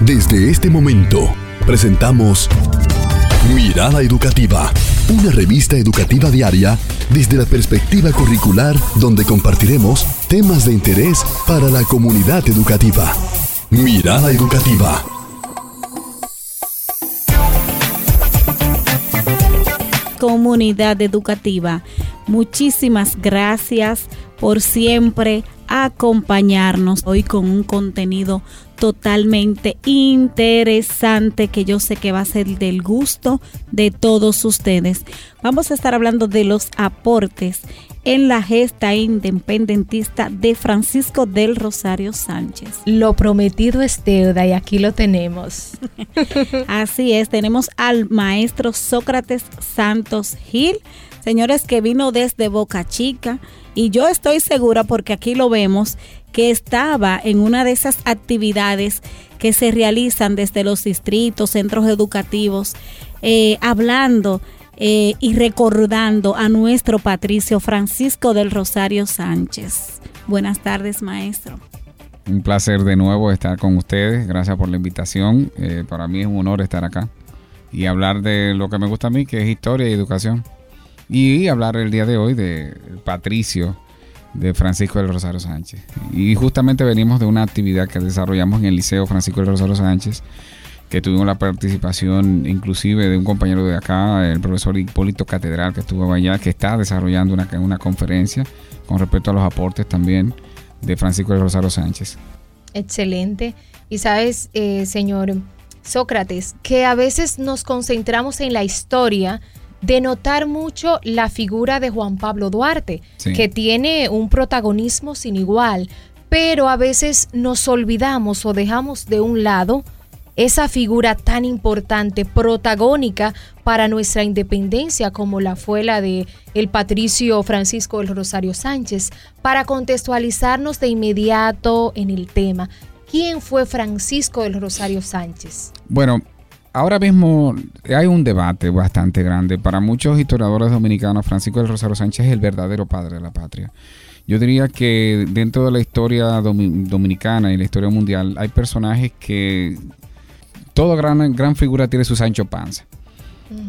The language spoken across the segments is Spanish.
Desde este momento, presentamos Mirada Educativa, una revista educativa diaria desde la perspectiva curricular donde compartiremos temas de interés para la comunidad educativa. Mirada Educativa. Comunidad educativa, muchísimas gracias por siempre acompañarnos hoy con un contenido totalmente interesante que yo sé que va a ser del gusto de todos ustedes. Vamos a estar hablando de los aportes en la gesta independentista de Francisco del Rosario Sánchez. Lo prometido es deuda y aquí lo tenemos. Así es, tenemos al maestro Sócrates Santos Gil, señores que vino desde Boca Chica y yo estoy segura porque aquí lo vemos que estaba en una de esas actividades que se realizan desde los distritos, centros educativos, eh, hablando eh, y recordando a nuestro patricio Francisco del Rosario Sánchez. Buenas tardes, maestro. Un placer de nuevo estar con ustedes. Gracias por la invitación. Eh, para mí es un honor estar acá y hablar de lo que me gusta a mí, que es historia y educación. Y hablar el día de hoy de Patricio de Francisco del Rosario Sánchez. Y justamente venimos de una actividad que desarrollamos en el Liceo Francisco del Rosario Sánchez, que tuvimos la participación inclusive de un compañero de acá, el profesor Hipólito Catedral, que estuvo allá, que está desarrollando una, una conferencia con respecto a los aportes también de Francisco del Rosario Sánchez. Excelente. Y sabes, eh, señor Sócrates, que a veces nos concentramos en la historia, denotar mucho la figura de Juan Pablo Duarte, que tiene un protagonismo sin igual, pero a veces nos olvidamos o dejamos de un lado esa figura tan importante, protagónica para nuestra independencia como la fue la de el patricio Francisco del Rosario Sánchez, para contextualizarnos de inmediato en el tema. ¿Quién fue Francisco del Rosario Sánchez? Bueno, ahora mismo hay un debate bastante grande. Para muchos historiadores dominicanos, Francisco del Rosario Sánchez es el verdadero padre de la patria. Yo diría que dentro de la historia dominicana y la historia mundial hay personajes que toda gran, gran figura tiene su Sancho Panza.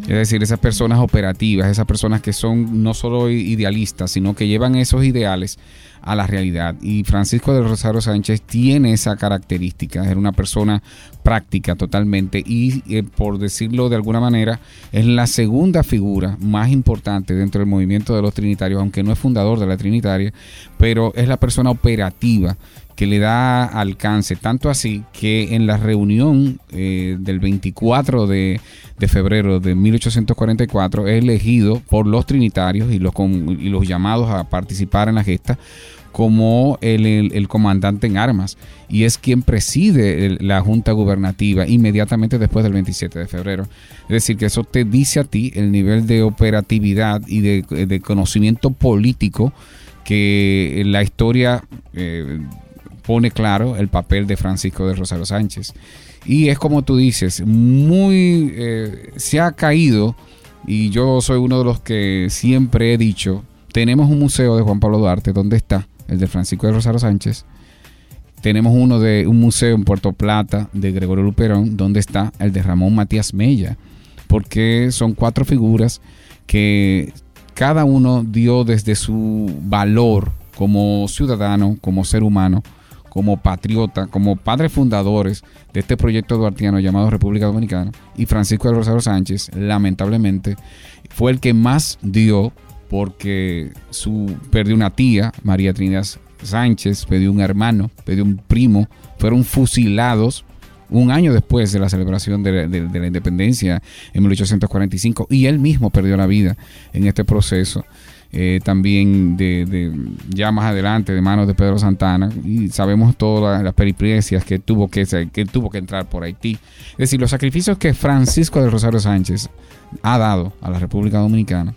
Es decir, esas personas operativas, esas personas que son no solo idealistas, sino que llevan esos ideales a la realidad. Y Francisco del Rosario Sánchez tiene esa característica, era una persona práctica totalmente y eh, por decirlo de alguna manera es la segunda figura más importante dentro del movimiento de los trinitarios, aunque no es fundador de la trinitaria, pero es la persona operativa que le da alcance, tanto así que en la reunión eh, del 24 de, febrero de 1844 es elegido por los trinitarios y los, y los llamados a participar en la gesta como el, comandante en armas y es quien preside la junta gubernativa inmediatamente después del 27 de febrero. Es decir, que eso te dice a ti el nivel de operatividad y de, conocimiento político que la historia eh, pone claro el papel de Francisco de Rosario Sánchez. Y es como tú dices, muy eh, se ha caído y yo soy uno de los que siempre he dicho, tenemos un museo de Juan Pablo Duarte, ¿dónde está? el de Francisco de Rosario Sánchez. Tenemos uno de un museo en Puerto Plata de Gregorio Luperón, donde está el de Ramón Matías Mella, porque son cuatro figuras que cada uno dio desde su valor como ciudadano, como ser humano, como patriota, como padres fundadores de este proyecto duartiano llamado República Dominicana. Y Francisco de Rosario Sánchez, lamentablemente, fue el que más dio porque su, perdió una tía, María Trinidad Sánchez, perdió un hermano, perdió un primo, fueron fusilados un año después de la celebración de, la independencia en 1845 y él mismo perdió la vida en este proceso. Eh, también de, ya más adelante de manos de Pedro Santana y sabemos todas las, peripecias que tuvo que, que tuvo que entrar por Haití. Es decir, los sacrificios que Francisco de Rosario Sánchez ha dado a la República Dominicana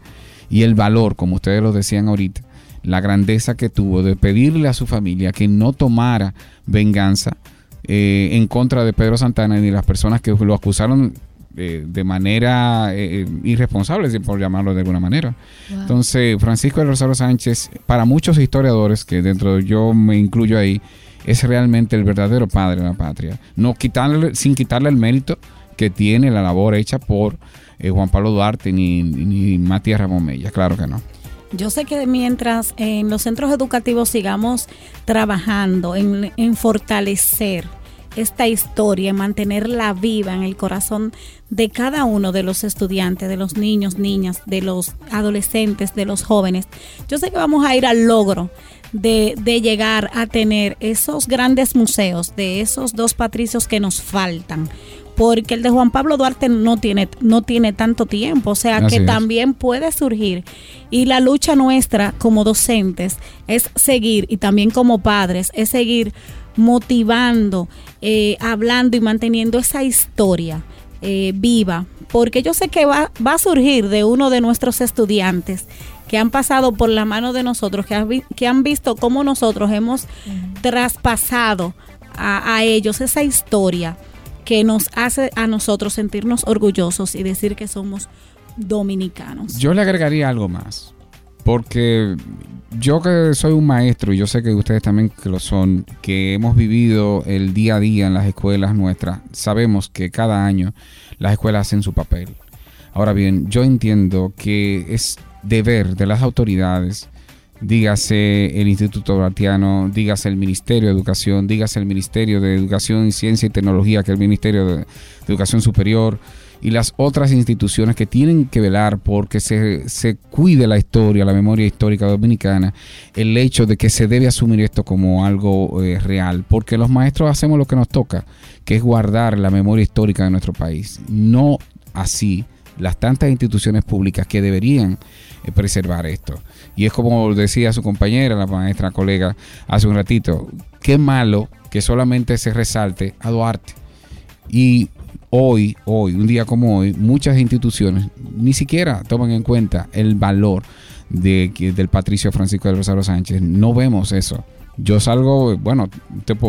y el valor, como ustedes lo decían ahorita, la grandeza que tuvo de pedirle a su familia que no tomara venganza eh, en contra de Pedro Santana ni las personas que lo acusaron eh, de manera eh, irresponsable, por llamarlo de alguna manera. Entonces, Francisco de Rosario Sánchez, para muchos historiadores, que dentro de yo me incluyo ahí, es realmente el verdadero padre de la patria. No quitarle, sin quitarle el mérito que tiene la labor hecha por eh, Juan Pablo Duarte ni, ni Matías Ramón Mella, claro que no. Yo sé que mientras en los centros educativos sigamos trabajando en, en fortalecer esta historia, mantenerla viva en el corazón de cada uno de los estudiantes, de los niños, niñas, de los adolescentes, de los jóvenes. Yo sé que vamos a ir al logro de, de, llegar a tener esos grandes museos de esos dos patricios que nos faltan. Porque el de Juan Pablo Duarte no tiene, no tiene tanto tiempo, o sea Así que es. también puede surgir. Y la lucha nuestra como docentes es seguir, y también como padres, es seguir motivando, eh, hablando y manteniendo esa historia eh, viva, porque yo sé que va, va a surgir de uno de nuestros estudiantes que han pasado por la mano de nosotros, que, han que han visto cómo nosotros hemos traspasado a, a ellos esa historia que nos hace a nosotros sentirnos orgullosos y decir que somos dominicanos. Yo le agregaría algo más. Porque yo que soy un maestro, y yo sé que ustedes también que lo son, que hemos vivido el día a día en las escuelas nuestras, sabemos que cada año las escuelas hacen su papel. Ahora bien, yo entiendo que es deber de las autoridades, dígase el Instituto Duartiano, dígase el Ministerio de Educación, dígase el Ministerio de Educación, Ciencia y Tecnología, que es el Ministerio de Educación Superior, y las otras instituciones que tienen que velar porque se, se cuide la historia, la memoria histórica dominicana, el hecho de que se debe asumir esto como algo eh, real, porque los maestros hacemos lo que nos toca, que es guardar la memoria histórica de nuestro país, no así las tantas instituciones públicas que deberían eh, preservar esto. Y es como decía su compañera, la maestra colega, hace un ratito, qué malo que solamente se resalte a Duarte. Y hoy, hoy, un día como hoy, muchas instituciones ni siquiera toman en cuenta el valor de, del Patricio Francisco del Rosario Sánchez. No vemos eso. Yo salgo, bueno,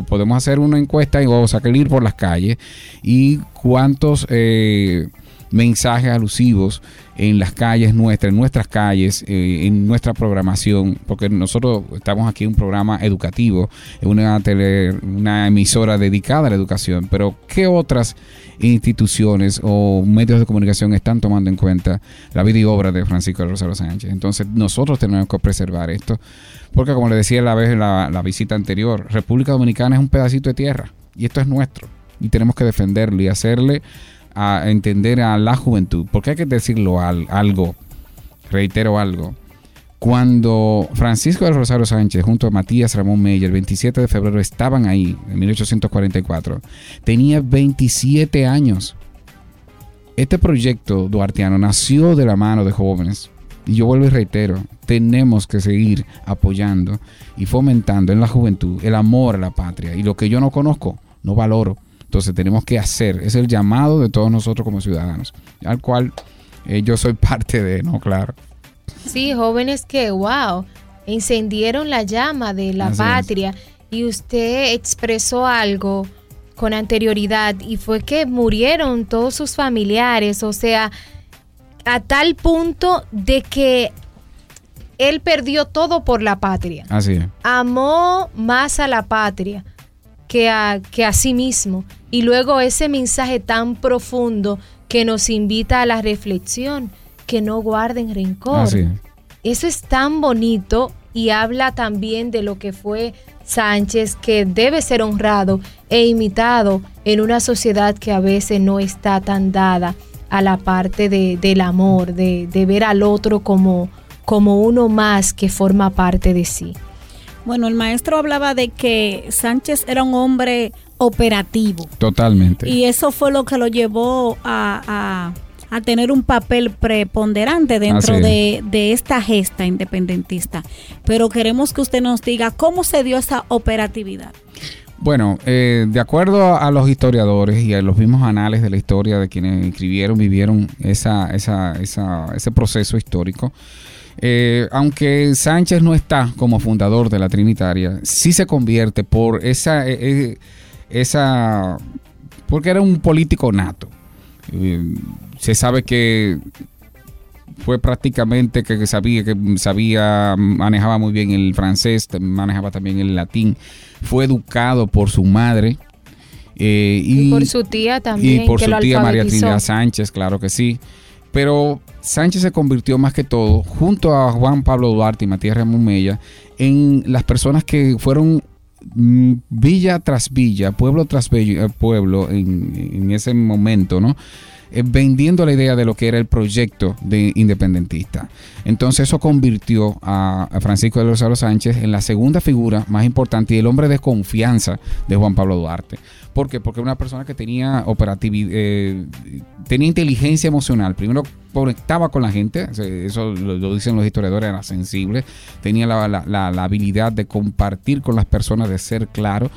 podemos hacer una encuesta y o salir por las calles y cuántos eh, mensajes alusivos en las calles nuestras, en nuestras calles, eh, en nuestra programación, porque nosotros estamos aquí en un programa educativo, en una, tele, una emisora dedicada a la educación, pero ¿qué otras instituciones o medios de comunicación están tomando en cuenta la vida y obra de Francisco del Rosario Sánchez? Entonces nosotros tenemos que preservar esto, porque como le decía la vez la, la visita anterior, República Dominicana es un pedacito de tierra y esto es nuestro y tenemos que defenderlo y hacerle a entender a la juventud, porque hay que decirlo al- algo, reitero algo. Cuando Francisco del Rosario Sánchez junto a Matías Ramón Meyer el 27 de febrero estaban ahí, en 1844, tenía 27 años. Este proyecto duartiano nació de la mano de jóvenes. Y yo vuelvo y reitero, tenemos que seguir apoyando y fomentando en la juventud el amor a la patria. Y lo que yo no conozco, no valoro. Entonces tenemos que hacer, es el llamado de todos nosotros como ciudadanos, al cual eh, yo soy parte de, ¿no? Claro. Sí, jóvenes que, wow, encendieron la llama de la Así es. patria y usted expresó algo con anterioridad y fue que murieron todos sus familiares, o sea, a tal punto de que él perdió todo por la patria. Así es. Amó más a la patria que a, que a sí mismo. Y luego ese mensaje tan profundo que nos invita a la reflexión, que no guarden rencor. Así es. Eso es tan bonito y habla también de lo que fue Sánchez, que debe ser honrado e imitado en una sociedad que a veces no está tan dada a la parte de- del amor, de, de ver al otro como, como uno más que forma parte de sí. Bueno, el maestro hablaba de que Sánchez era un hombre operativo Totalmente. y eso fue lo que lo llevó a, a- a tener un papel preponderante dentro de, de esta gesta independentista. Pero queremos que usted nos diga cómo se dio esa operatividad. Bueno, eh, de acuerdo a los historiadores y a los mismos anales de la historia de quienes escribieron, vivieron esa, esa, esa- ese proceso histórico, eh, aunque Sánchez no está como fundador de la Trinitaria, sí se convierte por esa, eh, eh, esa porque era un político nato. Eh, se sabe que fue prácticamente que sabía, que sabía, manejaba muy bien el francés, manejaba también el latín, fue educado por su madre. Eh, y, por su tía también. Y por su tía María Trinidad Sánchez, claro que sí. Pero Sánchez se convirtió más que todo, junto a Juan Pablo Duarte y Matías Ramón Mella, en las personas que fueron mm, villa tras villa, pueblo tras eh, pueblo en, en ese momento, ¿no? Eh, vendiendo la idea de lo que era el proyecto de independentista. Entonces eso convirtió a, Francisco de Rosario Sánchez en la segunda figura más importante y el hombre de confianza de Juan Pablo Duarte. ¿Por qué? Porque era una persona que tenía operatividad, eh, tenía inteligencia emocional. Primero conectaba con la gente, eso lo, dicen los historiadores, era sensible, tenía la habilidad de compartir con las personas, de ser claro.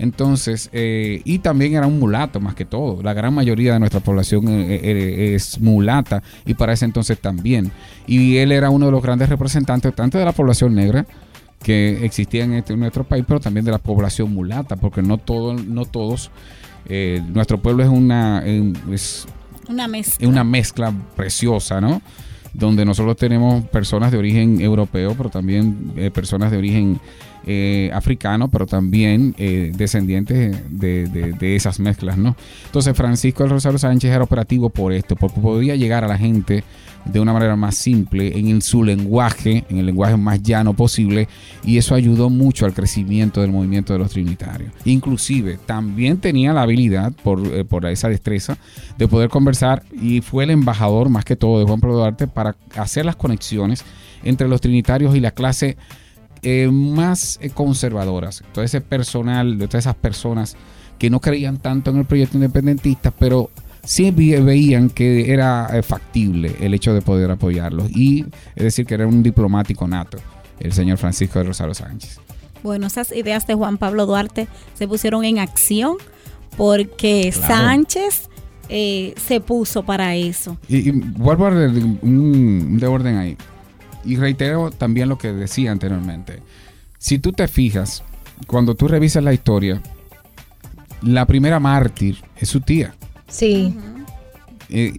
Entonces, eh, y también era un mulato más que todo. La gran mayoría de nuestra población eh, eh, es mulata y para ese entonces también. Y él era uno de los grandes representantes tanto de la población negra que existía en, este, nuestro país, pero también de la población mulata, porque no, todo, no todos, nuestro pueblo es una, es una mezcla. una mezcla preciosa, ¿no? Donde nosotros tenemos personas de origen europeo, pero también personas de origen eh, africano, pero también eh, descendientes de, esas mezclas, ¿no? Entonces Francisco del Rosario Sánchez era operativo por esto, porque podía llegar a la gente de una manera más simple, en su lenguaje, en el lenguaje más llano posible, y eso ayudó mucho al crecimiento del movimiento de los trinitarios. Inclusive también tenía la habilidad, por, eh, por esa destreza, de poder conversar y fue el embajador más que todo de Juan Pablo Duarte para hacer las conexiones entre los trinitarios y la clase eh, más eh, conservadoras, todo ese personal, de todas esas personas que no creían tanto en el proyecto independentista, pero sí veían que era eh, factible el hecho de poder apoyarlos. Y es decir, que era un diplomático nato, el señor Francisco de Rosario Sánchez. Bueno, esas ideas de Juan Pablo Duarte se pusieron en acción porque Sánchez se puso para eso. Y, vuelvo a un de orden ahí. Y reitero también lo que decía anteriormente. Si tú te fijas, cuando tú revisas la historia, la primera mártir es su tía. Sí. Eh,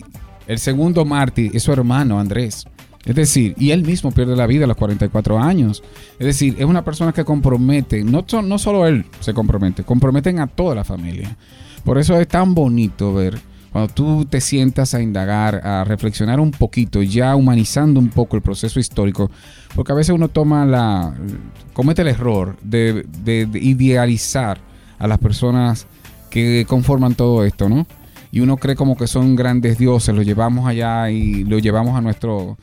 el segundo mártir es su hermano Andrés. Es decir, y él mismo pierde la vida a los 44 años. Es decir, es una persona que compromete, no, no solo él se compromete, comprometen a toda la familia. Por eso es tan bonito ver cuando tú te sientas a indagar, a reflexionar un poquito, ya humanizando un poco el proceso histórico, porque a veces uno toma la, comete el error de, idealizar a las personas que conforman todo esto, ¿no? Y uno cree como que son grandes dioses, los llevamos allá y los llevamos a nuestro,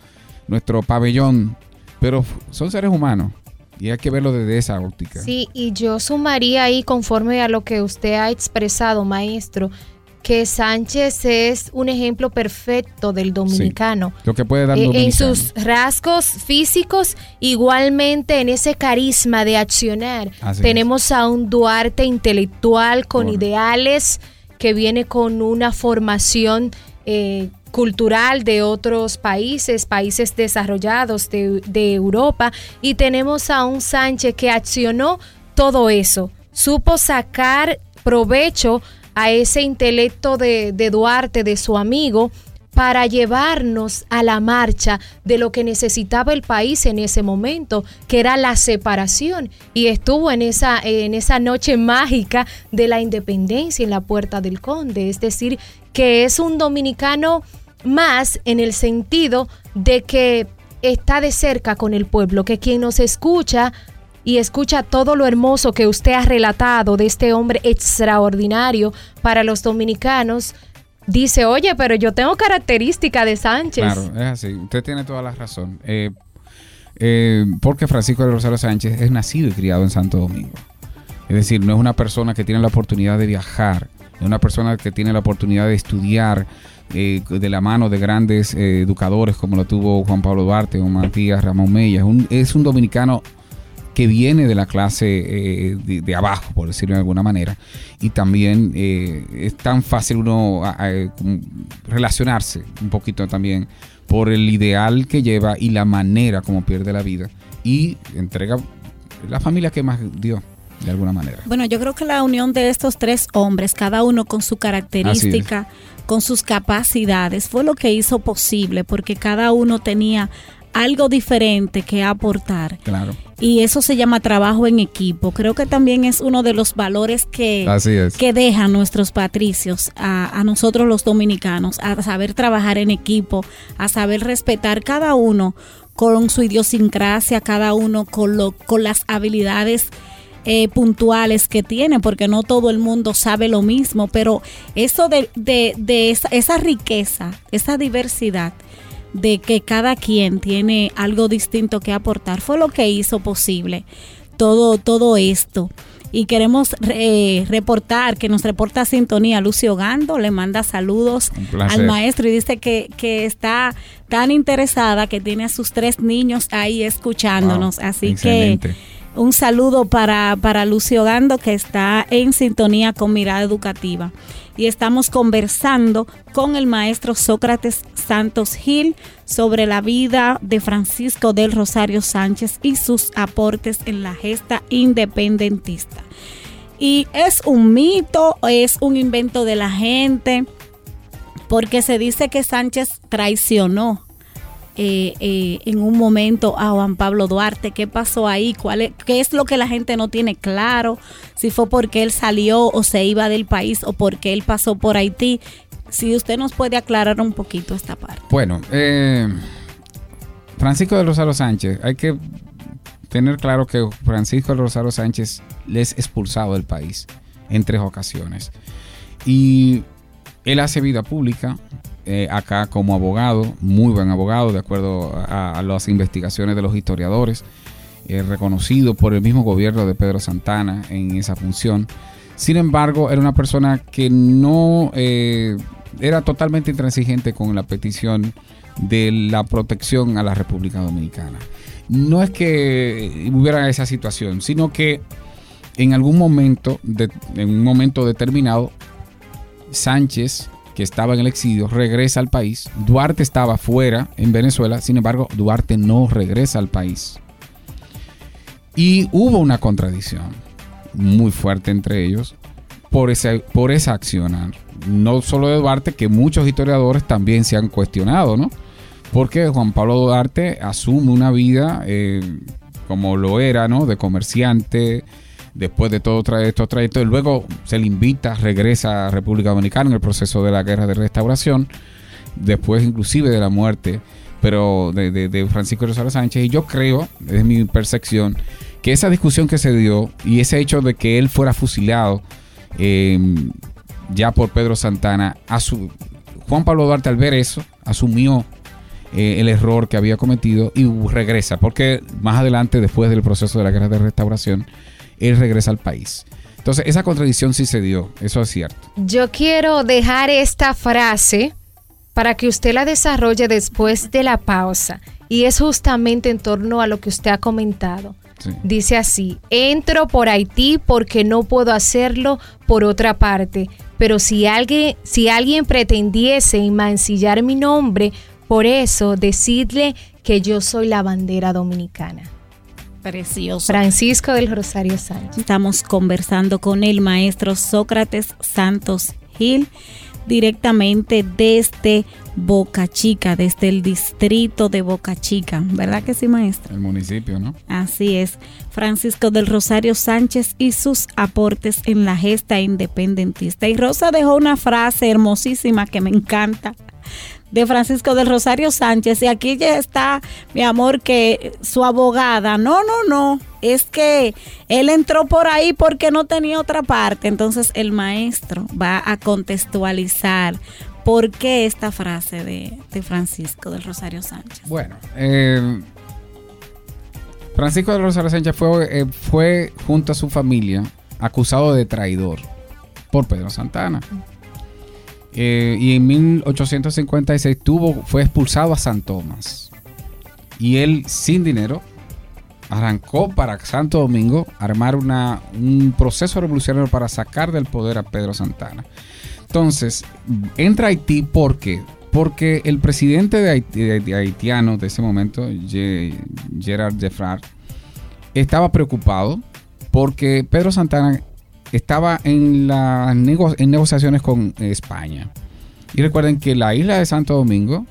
nuestro pabellón, pero son seres humanos. Y hay que verlo desde esa óptica. Sí, y yo sumaría ahí, conforme a lo que usted ha expresado, maestro, que Sánchez es un ejemplo perfecto del dominicano. lo que puede dar eh, En sus rasgos físicos, igualmente en ese carisma de accionar. Tenemos a un Duarte intelectual con ideales que viene con una formación eh, cultural de otros países, países desarrollados de, de Europa, y tenemos a un Sánchez que accionó todo eso, supo sacar provecho a ese intelecto de, Duarte, de su amigo, para llevarnos a la marcha de lo que necesitaba el país en ese momento, que era la separación. Y estuvo en esa, en esa noche mágica de la independencia en la Puerta del Conde. Es decir, que es un dominicano más en el sentido de que está de cerca con el pueblo, que quien nos escucha y escucha todo lo hermoso que usted ha relatado de este hombre extraordinario para los dominicanos, dice, oye, pero yo tengo característica de Sánchez. Claro, es así. Usted tiene toda la razón. Eh, eh, porque Francisco de Rosario Sánchez es nacido y criado en Santo Domingo. Es decir, no es una persona que tiene la oportunidad de viajar, es una persona que tiene la oportunidad de estudiar eh, de la mano de grandes educadores como lo tuvo Juan Pablo Duarte o Matías Ramón Mella. es un dominicano que viene de la clase eh, de, abajo, por decirlo de alguna manera. Y también eh, es tan fácil uno relacionarse un poquito también por el ideal que lleva y la manera como pierde la vida. Y entrega la familia que más dio. de alguna manera. Bueno, yo creo que la unión de estos tres hombres, cada uno con su característica, con sus capacidades, fue lo que hizo posible, porque cada uno tenía algo diferente que aportar. Claro. Y eso se llama trabajo en equipo. Creo que también es uno de los valores que, que dejan nuestros patricios a, nosotros los dominicanos, a saber trabajar en equipo, a saber respetar cada uno con su idiosincrasia, cada uno con, lo, con las habilidades eh, puntuales que tiene, porque no todo el mundo sabe lo mismo, pero eso de, de, esa, esa riqueza, esa diversidad, de que cada quien tiene algo distinto que aportar fue lo que hizo posible todo, todo esto. Y queremos eh, reportar, que nos reporta sintonía Lucio Gando, le manda saludos al maestro y dice que, que, está tan interesada que tiene a sus tres niños ahí escuchándonos. Así que un saludo para, para Lucio Gando que está en sintonía con Mirada Educativa y estamos conversando con el maestro Sócrates Santos Gil sobre la vida de Francisco del Rosario Sánchez y sus aportes en la gesta independentista. Y es un mito, es un invento de la gente, porque se dice que Sánchez traicionó eh, eh, en un momento a Juan Pablo Duarte. ¿Qué pasó ahí? ¿Cuál es, ¿Qué es lo que la gente no tiene claro? Si fue porque él salió o se iba del país o porque él pasó por Haití. Si usted nos puede aclarar un poquito esta parte. Bueno, eh, Francisco de Rosario Sánchez, hay que tener claro que Francisco de Rosario Sánchez le es expulsado del país en tres ocasiones. Y él hace vida pública, eh, acá como abogado, muy buen abogado, de acuerdo a, las investigaciones de los historiadores, eh, reconocido por el mismo gobierno de Pedro Santana en esa función. Sin embargo, era una persona que no eh, era totalmente intransigente con la petición de la protección a la República Dominicana. No es que hubiera esa situación, sino que en algún momento, en un momento determinado, Sánchez que estaba en el exilio, regresa al país. Duarte estaba fuera en Venezuela, sin embargo, Duarte no regresa al país. Y hubo una contradicción muy fuerte entre ellos por, ese, por esa acción. No solo de Duarte, que muchos historiadores también se han cuestionado, ¿no? Porque Juan Pablo Duarte asume una vida eh, como lo era, ¿no? De comerciante, después de todo estos trayectos. Luego se le invita, regresa a República Dominicana en el proceso de la guerra de restauración, después inclusive de la muerte pero de, Francisco Rosario Sánchez. Y yo creo, desde mi percepción, que esa discusión que se dio y ese hecho de que él fuera fusilado em, ya por Pedro Santana, a su, Juan Pablo Duarte al ver eso, asumió eh, el error que había cometido y regresa, porque más adelante, después del proceso de la guerra de restauración, él regresa al país. Entonces, esa contradicción sí se dio, eso es cierto. Yo quiero dejar esta frase para que usted la desarrolle después de la pausa. Y es justamente en torno a lo que usted ha comentado. Dice así, entro por Haití porque no puedo hacerlo por otra parte, pero si alguien, si alguien pretendiese mancillar mi nombre, por eso decidle que yo soy la bandera dominicana. Precioso. Francisco del Rosario Sánchez. Estamos conversando con el maestro Sócrates Santos Gil directamente desde Boca Chica, desde el distrito de Boca Chica. ¿Verdad que sí, maestro? El municipio, ¿no? Así es. Francisco del Rosario Sánchez y sus aportes en la gesta independentista. Y Rosa dejó una frase hermosísima que me encanta de Francisco del Rosario Sánchez. Y aquí ya está, mi amor, que su abogada, no, no, no, es que él entró por ahí porque no tenía otra parte. Entonces el maestro va a contextualizar por qué esta frase de, Francisco del Rosario Sánchez. Bueno, eh, Francisco del Rosario Sánchez fue, eh, fue junto a su familia acusado de traidor por Pedro Santana. Eh, y en 1856 tuvo, fue expulsado a San Tomás. Y él, sin dinero, arrancó para Santo Domingo armar una, un proceso revolucionario para sacar del poder a Pedro Santana. Entonces, entra Haití porque porque el presidente de, haitiano de ese momento, Gerard Jeffrard, estaba preocupado porque Pedro Santana estaba en, las negociaciones con España. Y recuerden que la isla de Santo Domingo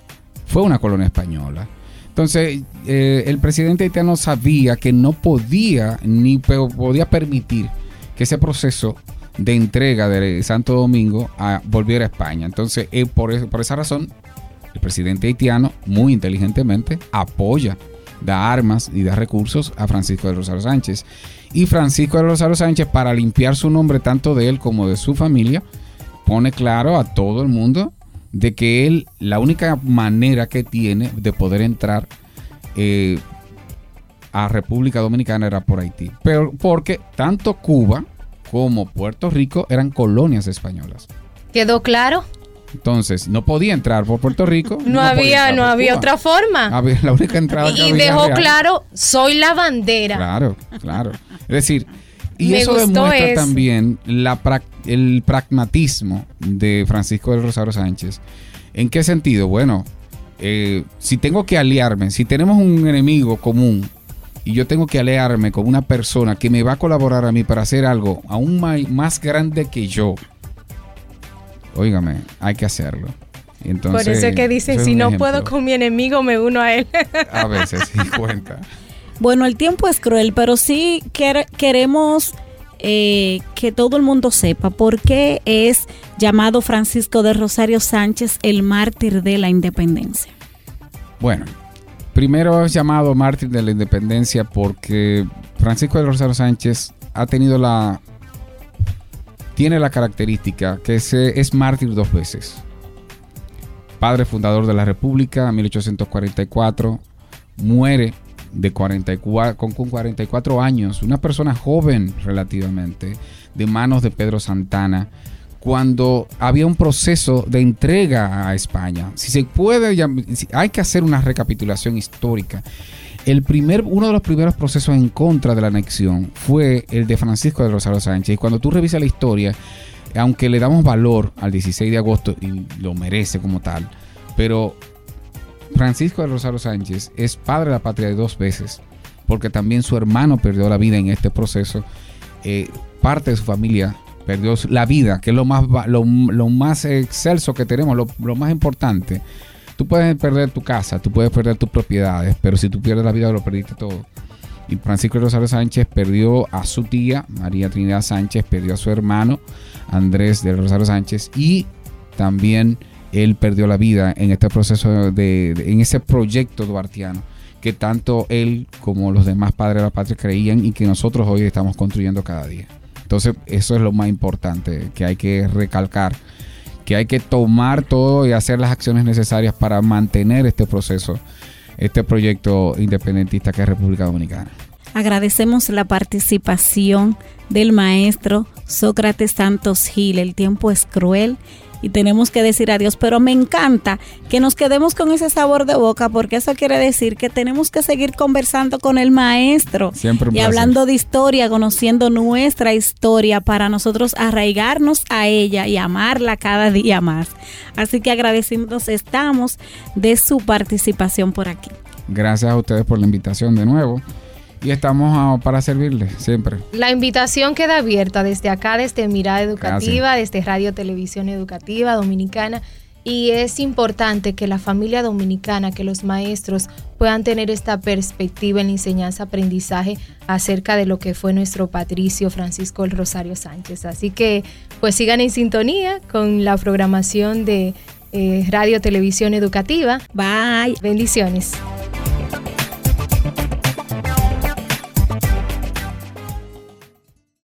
fue una colonia española. Entonces, eh, el presidente haitiano sabía que no podía ni podía permitir que ese proceso de entrega de Santo Domingo volviera a España. Entonces, eh, por, por esa razón, el presidente haitiano, muy inteligentemente, apoya, da armas y da recursos a Francisco de Rosario Sánchez. Y Francisco de Rosario Sánchez, para limpiar su nombre tanto de él como de su familia, pone claro a todo el mundo de que él, la única manera que tiene de poder entrar eh, a República Dominicana era por Haití. Pero porque tanto Cuba como Puerto Rico eran colonias españolas. ¿Quedó claro? Entonces, no podía entrar por Puerto Rico. No, había, no había otra forma. la única entrada y dejó claro, soy la bandera. Claro, claro. Es decir, y eso demuestra también la, el pragmatismo de Francisco del Rosario Sánchez. ¿En qué sentido? Bueno, eh, si tengo que aliarme, si tenemos un enemigo común y yo tengo que aliarme con una persona que me va a colaborar a mí para hacer algo aún más, grande que yo, óigame, hay que hacerlo. Entonces, Por eso es que dicen, si no puedo con mi enemigo, me uno a él. a veces, sí, cuenta. Bueno, el tiempo es cruel, pero sí queremos eh, que todo el mundo sepa por qué es llamado Francisco de Rosario Sánchez el mártir de la independencia. Bueno, primero es llamado mártir de la independencia porque Francisco de Rosario Sánchez ha tenido la tiene la característica que es mártir dos veces. Padre fundador de la República en 1844, muere de 44, con, 44 años, una persona joven relativamente, de manos de Pedro Santana, cuando había un proceso de entrega a España. Si se puede, hay que hacer una recapitulación histórica. El primer, uno de los primeros procesos en contra de la anexión fue el de Francisco de Rosario Sánchez. Y cuando tú revisas la historia, aunque le damos valor al 16 de agosto y lo merece como tal, pero Francisco de Rosario Sánchez es padre de la patria de dos veces, porque también su hermano perdió la vida en este proceso. Eh, parte de su familia perdió la vida, que es lo más, lo, más excelso que tenemos, lo, más importante. Tú puedes perder tu casa, tú puedes perder tus propiedades, pero si tú pierdes la vida lo perdiste todo. Y Francisco Rosario Sánchez perdió a su tía, María Trinidad Sánchez, perdió a su hermano, Andrés de Rosario Sánchez, y también él perdió la vida en este proceso de, en ese proyecto duartiano que tanto él como los demás padres de la patria creían y que nosotros hoy estamos construyendo cada día. Entonces, eso es lo más importante que hay que recalcar, que hay que tomar todo y hacer las acciones necesarias para mantener este proceso, este proyecto independentista que es República Dominicana. Agradecemos la participación del maestro Sócrates Santos Gil. El tiempo es cruel y tenemos que decir adiós, pero me encanta que nos quedemos con ese sabor de boca porque eso quiere decir que tenemos que seguir conversando con el maestro Siempre y hablando de historia, conociendo nuestra historia para nosotros arraigarnos a ella y amarla cada día más. Así que agradecidos estamos de su participación por aquí. Gracias a ustedes por la invitación de nuevo y estamos para servirles siempre. La invitación queda abierta desde acá, desde Mirada Educativa, desde Radio Televisión Educativa Dominicana. Y es importante que la familia dominicana, que los maestros puedan tener esta perspectiva en la enseñanza-aprendizaje acerca de lo que fue nuestro patricio Francisco el Rosario Sánchez. Así que pues sigan en sintonía con la programación de eh, Radio Televisión Educativa. Bye. Bendiciones.